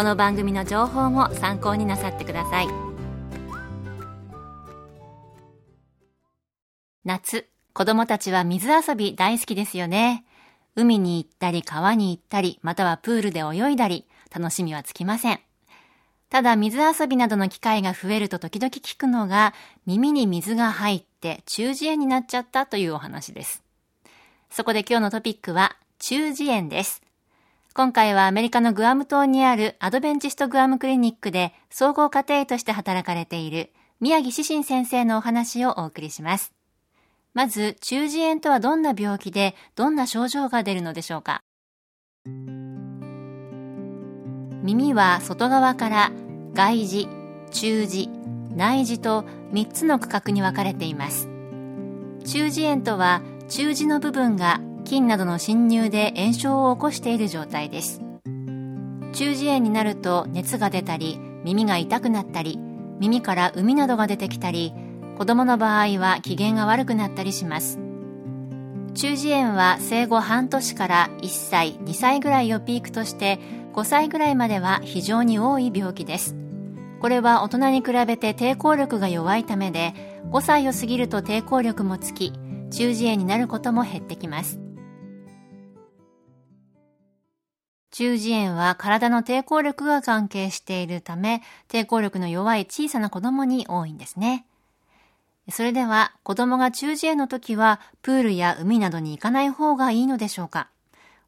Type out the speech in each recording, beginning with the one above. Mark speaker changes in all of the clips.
Speaker 1: この番組の情報も参考になさってください。夏子供たちは水遊び大好きですよね。海に行ったり川に行ったりまたはプールで泳いだり楽しみはつきません。ただ水遊びなどの機会が増えると時々聞くのが耳に水が入って中耳炎になっちゃったというお話です。そこで今日のトピックは中耳炎です。今回はアメリカのグアム島にあるアドベンチストグアムクリニックで総合家庭医として働かれている宮城志信先生のお話をお送りします。まず、中耳炎とはどんな病気で、どんな症状が出るのでしょうか？耳は外側から外耳、中耳、内耳と3つの区画に分かれています。中耳炎とは中耳の部分が菌などの侵入で炎症を起こしている状態です。中耳炎になると熱が出たり耳が痛くなったり耳から膿などが出てきたり子供の場合は機嫌が悪くなったりします。中耳炎は生後半年から1歳2歳ぐらいをピークとして5歳ぐらいまでは非常に多い病気です。これは大人に比べて抵抗力が弱いためで5歳を過ぎると抵抗力もつき中耳炎になることも減ってきます。中耳炎は体の抵抗力が関係しているため、抵抗力の弱い小さな子供に多いんですね。それでは、子供が中耳炎の時は、プールや海などに行かない方がいいのでしょうか？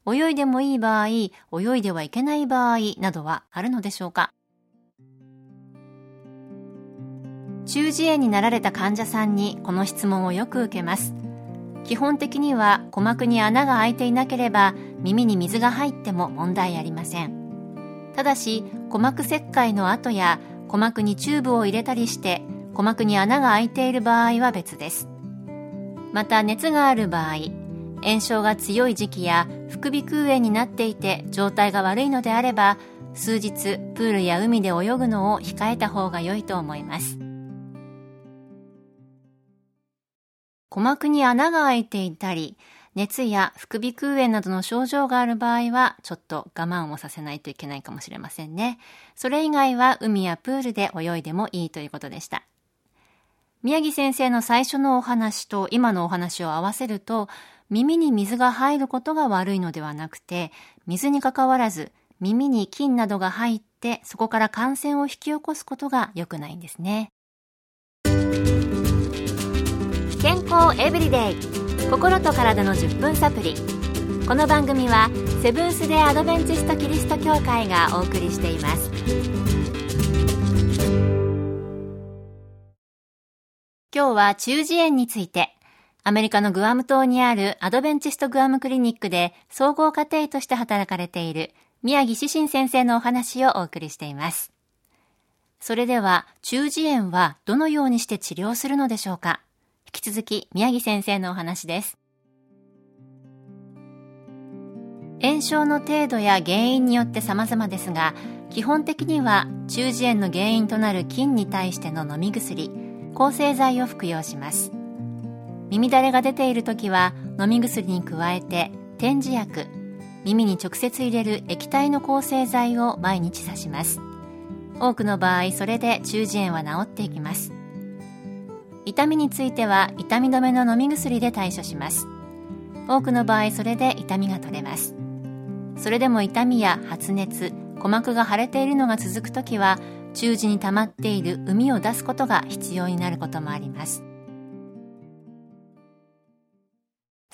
Speaker 1: 泳いでもいい場合、泳いではいけない場合などはあるのでしょうか？中耳炎になられた患者さんにこの質問をよく受けます。基本的には鼓膜に穴が開いていなければ耳に水が入っても問題ありません。ただし鼓膜切開の後や鼓膜にチューブを入れたりして鼓膜に穴が開いている場合は別です。また熱がある場合炎症が強い時期や副鼻腔炎になっていて状態が悪いのであれば数日プールや海で泳ぐのを控えた方が良いと思います。鼓膜に穴が開いていたり、熱や副鼻腔炎などの症状がある場合は、ちょっと我慢をさせないといけないかもしれませんね。それ以外は海やプールで泳いでもいいということでした。宮城先生の最初のお話と今のお話を合わせると、耳に水が入ることが悪いのではなくて、水にかかわらず耳に菌などが入って、そこから感染を引き起こすことが良くないんですね。健康エブリデイ。心と体の10分サプリ。この番組はセブンス・デ・アドベンチスト・キリスト教会がお送りしています。今日は中耳炎についてアメリカのグアム島にあるアドベンチストグアムクリニックで総合家庭医として働かれている宮城志信先生のお話をお送りしています。それでは中耳炎はどのようにして治療するのでしょうか？引き続き宮城先生のお話です。炎症の程度や原因によって様々ですが、基本的には中耳炎の原因となる菌に対しての飲み薬、抗生剤を服用します。耳だれが出ている時は飲み薬に加えて点耳薬、耳に直接入れる液体の抗生剤を毎日刺します。多くの場合それで中耳炎は治っていきます。痛みについては痛み止めの飲み薬で対処します多くの場合それで痛みが取れますそれでも痛みや発熱鼓膜が腫れているのが続くときは中耳に溜まっている膿を出すことが必要になることもあります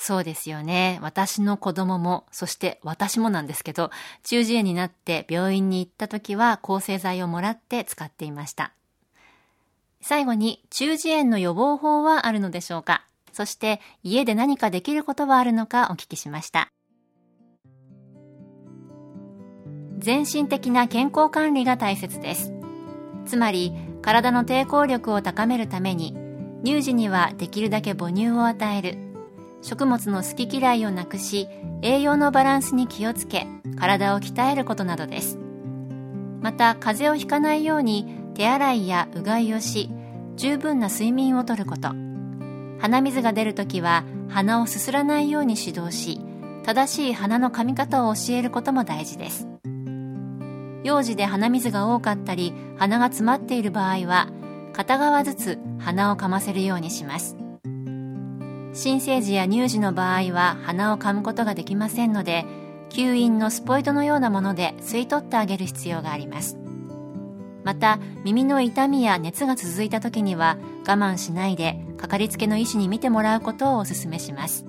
Speaker 1: そうですよね。私の子供も、そして私もなんですけど、中耳炎になって病院に行った時は抗生剤をもらって使っていました。最後に、中耳炎の予防法はあるのでしょうか？そして家で何かできることはあるのかお聞きしました。全身的な健康管理が大切です。つまり、体の抵抗力を高めるために、乳児にはできるだけ母乳を与える。食物の好き嫌いをなくし、栄養のバランスに気をつけ、体を鍛えることなどです。また、風邪をひかないように手洗いやうがいをし、十分な睡眠をとること。鼻水が出るときは鼻をすすらないように指導し正しい鼻の噛み方を教えることも大事です。幼児で鼻水が多かったり鼻が詰まっている場合は片側ずつ鼻をかませるようにします。新生児や乳児の場合は鼻を噛むことができませんので吸引のスポイトのようなもので吸い取ってあげる必要があります。また耳の痛みや熱が続いた時には我慢しないでかかりつけの医師に診てもらうことをお勧めします。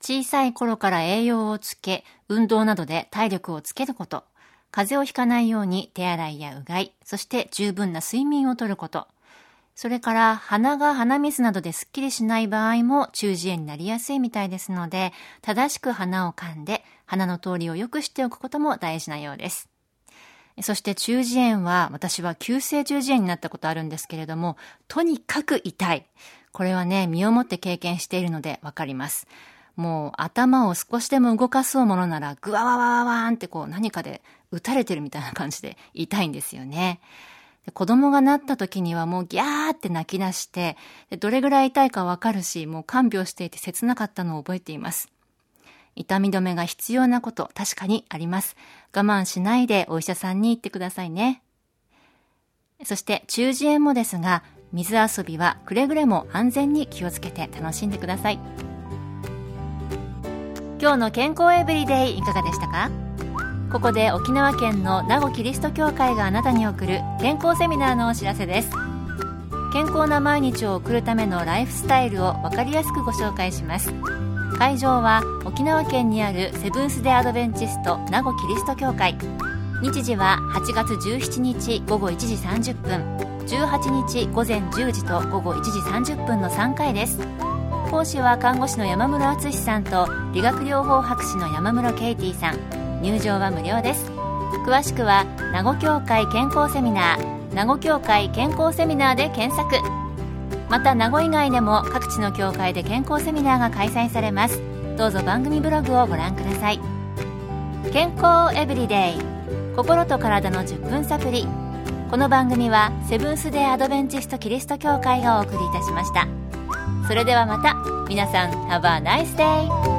Speaker 1: 小さい頃から栄養をつけ運動などで体力をつけること。風邪をひかないように手洗いやうがいそして十分な睡眠をとること。それから鼻が鼻水などですっきりしない場合も中耳炎になりやすいみたいですので正しく鼻を噛んで鼻の通りを良くしておくことも大事なようです。そして中耳炎は、私は急性中耳炎になったことあるんですけれども、とにかく痛い。これはね、身をもって経験しているのでわかります。もう頭を少しでも動かそうものなら、ぐわわわわわーんってこう何かで打たれてるみたいな感じで痛いんですよね。子供がなった時にはもうギャーって泣き出して、どれぐらい痛いかわかるし、もう看病していて切なかったのを覚えています。痛み止めが必要なこと確かにあります。我慢しないでお医者さんに行ってくださいね。そして中耳炎もですが、水遊びはくれぐれも安全に気をつけて楽しんでください。今日の健康エブリデイいかがでしたか？ここで沖縄県の名護キリスト教会があなたに送る健康セミナーのお知らせです。健康な毎日を送るためのライフスタイルを分かりやすくご紹介します。会場は沖縄県にあるセブンス・デ・アドベンチスト名護キリスト教会。日時は8月17日午後1時30分。18日午前10時と午後1時30分の3回です。講師は看護師の山室敦さんと理学療法博士の山室ケイティさん。入場は無料です。詳しくは名護協会健康セミナー名護協会健康セミナーで検索。また名護以外でも各地の教会で健康セミナーが開催されます。どうぞ番組ブログをご覧ください。健康エブリデイ心と体の10分サプリこの番組はセブンス・デー・アドベンチスト・キリスト教会がお送りいたしました。それではまた。皆さん Have a nice day!